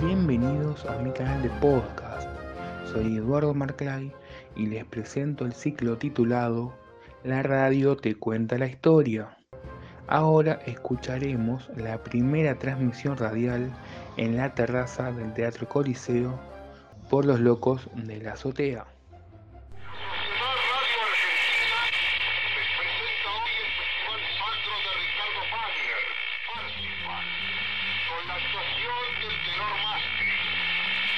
Bienvenidos a mi canal de podcast. Soy Eduardo Marclay y les presento el ciclo titulado La radio te cuenta la historia. Ahora escucharemos la primera transmisión radial en la terraza del Teatro Coliseo por los locos de la azotea.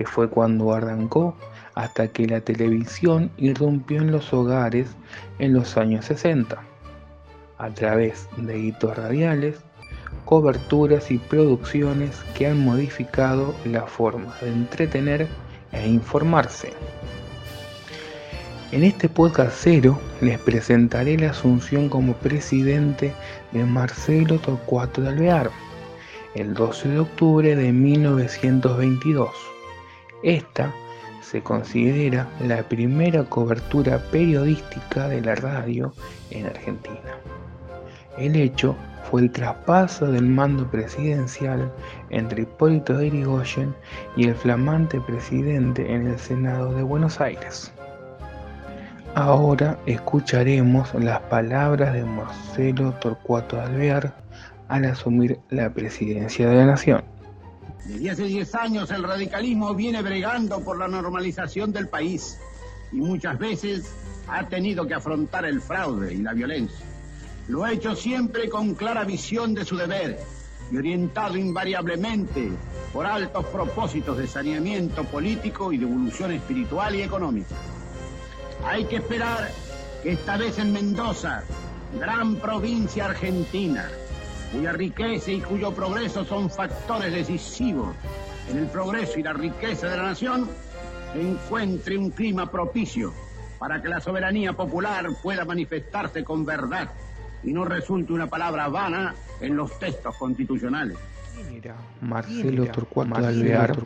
que fue cuando arrancó, hasta que la televisión irrumpió en los hogares en los años 60, a través de hitos radiales, coberturas y producciones que han modificado la forma de entretener e informarse. En este podcast cero les presentaré la asunción como presidente de Marcelo Torcuato de Alvear, el 12 de octubre de 1922. Esta se considera la primera cobertura periodística de la radio en Argentina. El hecho fue el traspaso del mando presidencial entre Hipólito de Yrigoyen y el flamante presidente en el Senado de Buenos Aires. Ahora escucharemos las palabras de Marcelo Torcuato Alvear al asumir la presidencia de la Nación. Desde hace 10 años el radicalismo viene bregando por la normalización del país y muchas veces ha tenido que afrontar el fraude y la violencia. Lo ha hecho siempre con clara visión de su deber y orientado invariablemente por altos propósitos de saneamiento político y de evolución espiritual y económica. Hay que esperar que esta vez en Mendoza, gran provincia argentina, cuya riqueza y cuyo progreso son factores decisivos en el progreso y la riqueza de la nación, se encuentre un clima propicio para que la soberanía popular pueda manifestarse con verdad y no resulte una palabra vana en los textos constitucionales. Marcelo Torcuato de Alvear.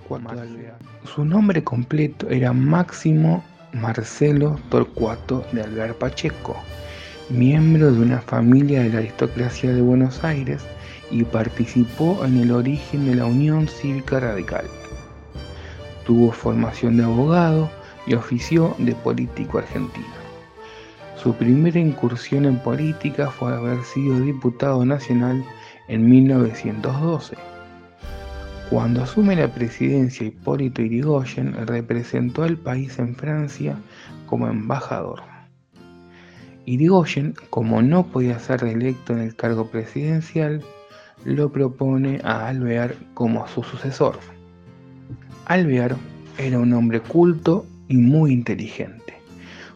Su nombre completo era Máximo Marcelo Torcuato de Alvear Pacheco, miembro de una familia de la aristocracia de Buenos Aires y participó en el origen de la Unión Cívica Radical. Tuvo formación de abogado y ofició de político argentino. Su primera incursión en política fue haber sido diputado nacional en 1912. Cuando asume la presidencia Hipólito Yrigoyen, representó al país en Francia como embajador. Irigoyen, como no podía ser reelecto en el cargo presidencial, lo propone a Alvear como su sucesor. Alvear era un hombre culto y muy inteligente.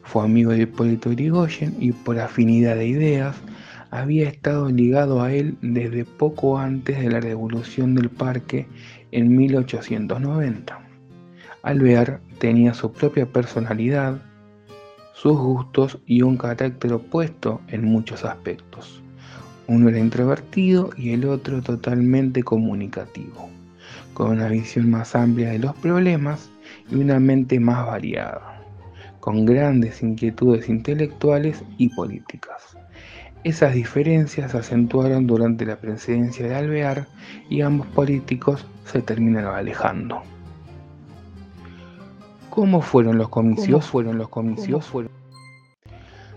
Fue amigo de Hipólito Yrigoyen y por afinidad de ideas había estado ligado a él desde poco antes de la revolución del parque en 1890. Alvear tenía su propia personalidad, sus gustos y un carácter opuesto en muchos aspectos. Uno era introvertido y el otro totalmente comunicativo, con una visión más amplia de los problemas y una mente más variada con grandes inquietudes intelectuales y políticas. Esas diferencias se acentuaron durante la presidencia de Alvear y ambos políticos se terminaron alejando. ¿Cómo fueron los comicios? fueron los comicios? Fueron?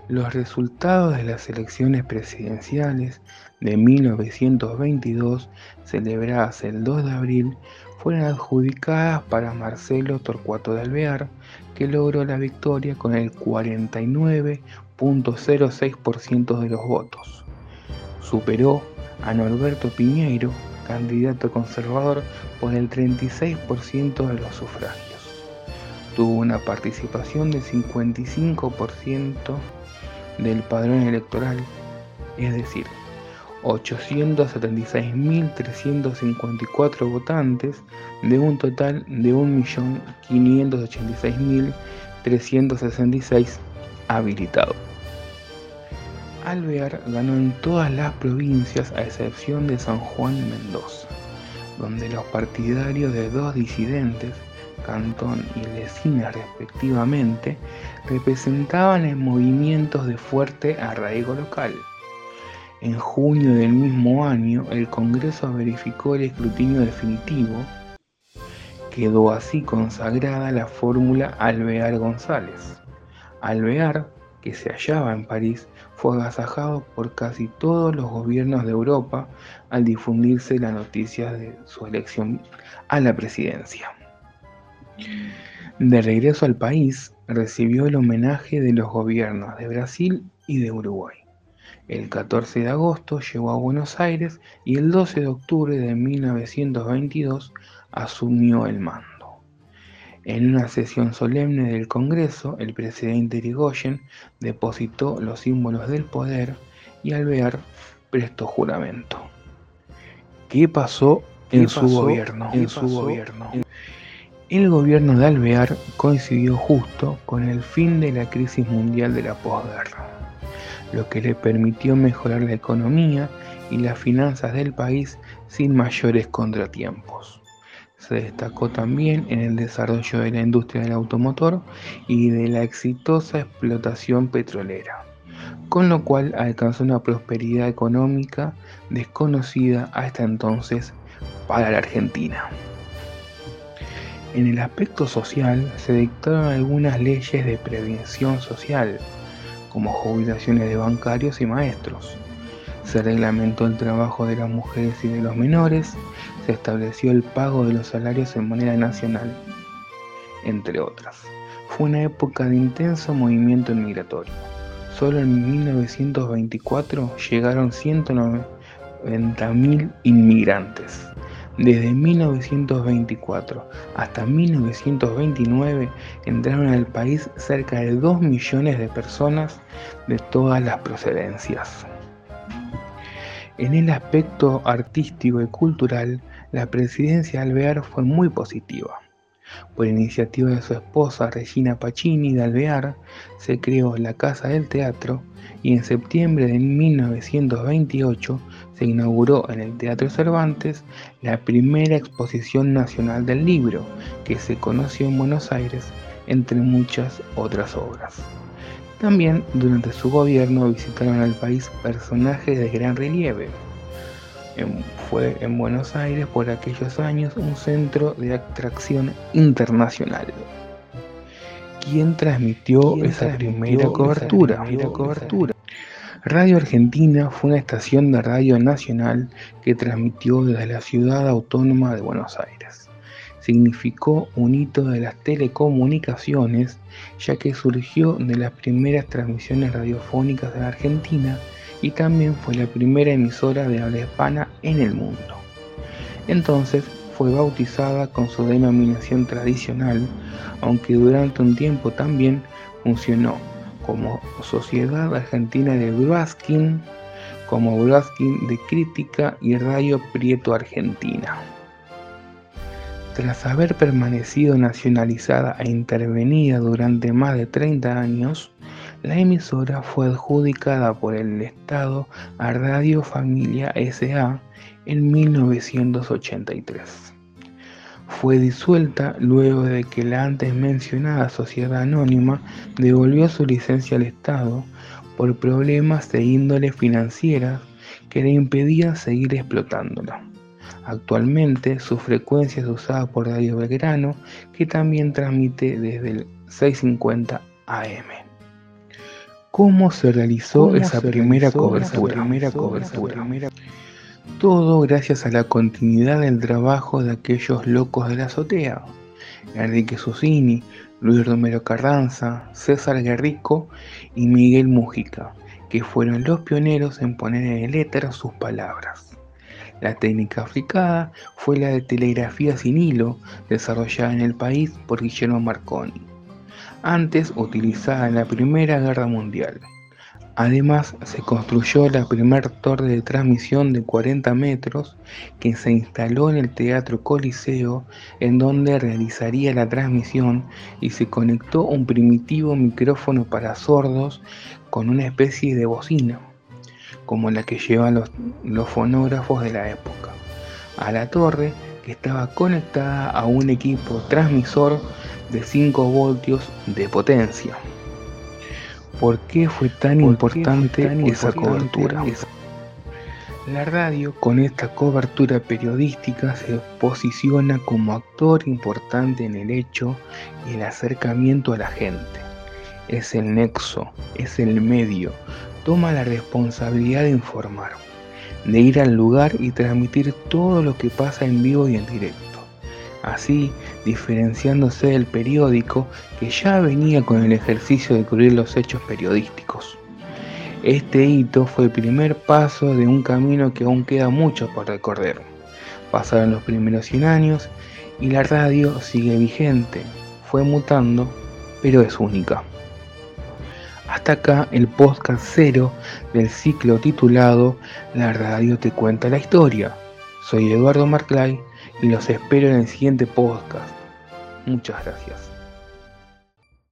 Los resultados de las elecciones presidenciales de 1922, celebradas el 2 de abril, fueron adjudicadas para Marcelo Torcuato de Alvear, que logró la victoria con el 49.06% de los votos. Superó a Norberto Piñeiro, candidato conservador, por el 36% de los sufragios. Tuvo una participación del 55% del padrón electoral, es decir, 876.354 votantes de un total de 1.586.366 habilitados. Alvear ganó en todas las provincias a excepción de San Juan Mendoza, donde los partidarios de dos disidentes, Cantón y Lesina respectivamente, representaban en movimientos de fuerte arraigo local. En junio del mismo año, el Congreso verificó el escrutinio definitivo. Quedó así consagrada la fórmula Alvear González. Alvear, que se hallaba en París, fue agasajado por casi todos los gobiernos de Europa al difundirse la noticia de su elección a la presidencia. De regreso al país, recibió el homenaje de los gobiernos de Brasil y de Uruguay. El 14 de agosto llegó a Buenos Aires y el 12 de octubre de 1922 asumió el mando. En una sesión solemne del Congreso, el presidente Irigoyen depositó los símbolos del poder y Alvear prestó juramento. ¿Qué pasó en su gobierno? En su gobierno. El gobierno de Alvear coincidió justo con el fin de la crisis mundial de la posguerra lo que le permitió mejorar la economía y las finanzas del país sin mayores contratiempos. Se destacó también en el desarrollo de la industria del automotor y de la exitosa explotación petrolera, con lo cual alcanzó una prosperidad económica desconocida hasta entonces para la Argentina. En el aspecto social se dictaron algunas leyes de prevención social, como jubilaciones de bancarios y maestros. Se reglamentó el trabajo de las mujeres y de los menores, se estableció el pago de los salarios en moneda nacional, entre otras. Fue una época de intenso movimiento migratorio. Solo en 1924 llegaron 190.000 inmigrantes. Desde 1924 hasta 1929 entraron al país cerca de 2 millones de personas de todas las procedencias. En el aspecto artístico y cultural, la presidencia de Alvear fue muy positiva. Por iniciativa de su esposa Regina Pacini de Alvear, se creó la Casa del Teatro y en septiembre de 1928 se inauguró en el Teatro Cervantes la primera exposición nacional del libro, que se conoció en Buenos Aires, entre muchas otras obras. También durante su gobierno visitaron al país personajes de gran relieve. fue en Buenos Aires por aquellos años un centro de atracción internacional. ¿Quién transmitió esa primera cobertura? Radio Argentina fue una estación de radio nacional que transmitió desde la ciudad autónoma de Buenos Aires. Significó un hito de las telecomunicaciones ya que surgió de las primeras transmisiones radiofónicas de la Argentina y también fue la primera emisora de habla hispana en el mundo. Entonces fue bautizada con su denominación tradicional, aunque durante un tiempo también funcionó como Sociedad Argentina de Braskin, como Braskin de Crítica y Radio Prieto Argentina. Tras haber permanecido nacionalizada e intervenida durante más de 30 años, la emisora fue adjudicada por el Estado a Radio Familia SA en 1983 fue disuelta luego de que la antes mencionada sociedad anónima devolvió su licencia al Estado por problemas de índole financiera que le impedían seguir explotándola. Actualmente su frecuencia es usada por Radio Belgrano, que también transmite desde el 650 AM. ¿Cómo se realizó esa primera cobertura? Primera cobertura? Todo gracias a la continuidad del trabajo de aquellos locos de la azotea, Enrique Susini, Luis Romero Carranza, César Guerrico y Miguel Mújica, que fueron los pioneros en poner en éter sus palabras. La técnica aplicada fue la de telegrafía sin hilo, desarrollada en el país por Guillermo Marconi, antes utilizada en la Primera Guerra Mundial. Además, se construyó la primera torre de transmisión de 40 metros que se instaló en el Teatro Coliseo, en donde realizaría la transmisión y se conectó un primitivo micrófono para sordos con una especie de bocina, como la que llevan los, los fonógrafos de la época, a la torre que estaba conectada a un equipo transmisor de 5 voltios de potencia. ¿Por qué fue tan importante esa cobertura? La radio con esta cobertura periodística se posiciona como actor importante en el hecho y el acercamiento a la gente. Es el nexo, es el medio, toma la responsabilidad de informar, de ir al lugar y transmitir todo lo que pasa en vivo y en directo así diferenciándose del periódico que ya venía con el ejercicio de cubrir los hechos periodísticos. Este hito fue el primer paso de un camino que aún queda mucho por recorrer. Pasaron los primeros 100 años y la radio sigue vigente, fue mutando, pero es única. Hasta acá el podcast cero del ciclo titulado La radio te cuenta la historia. Soy Eduardo Marclay y los espero en el siguiente podcast. Muchas gracias.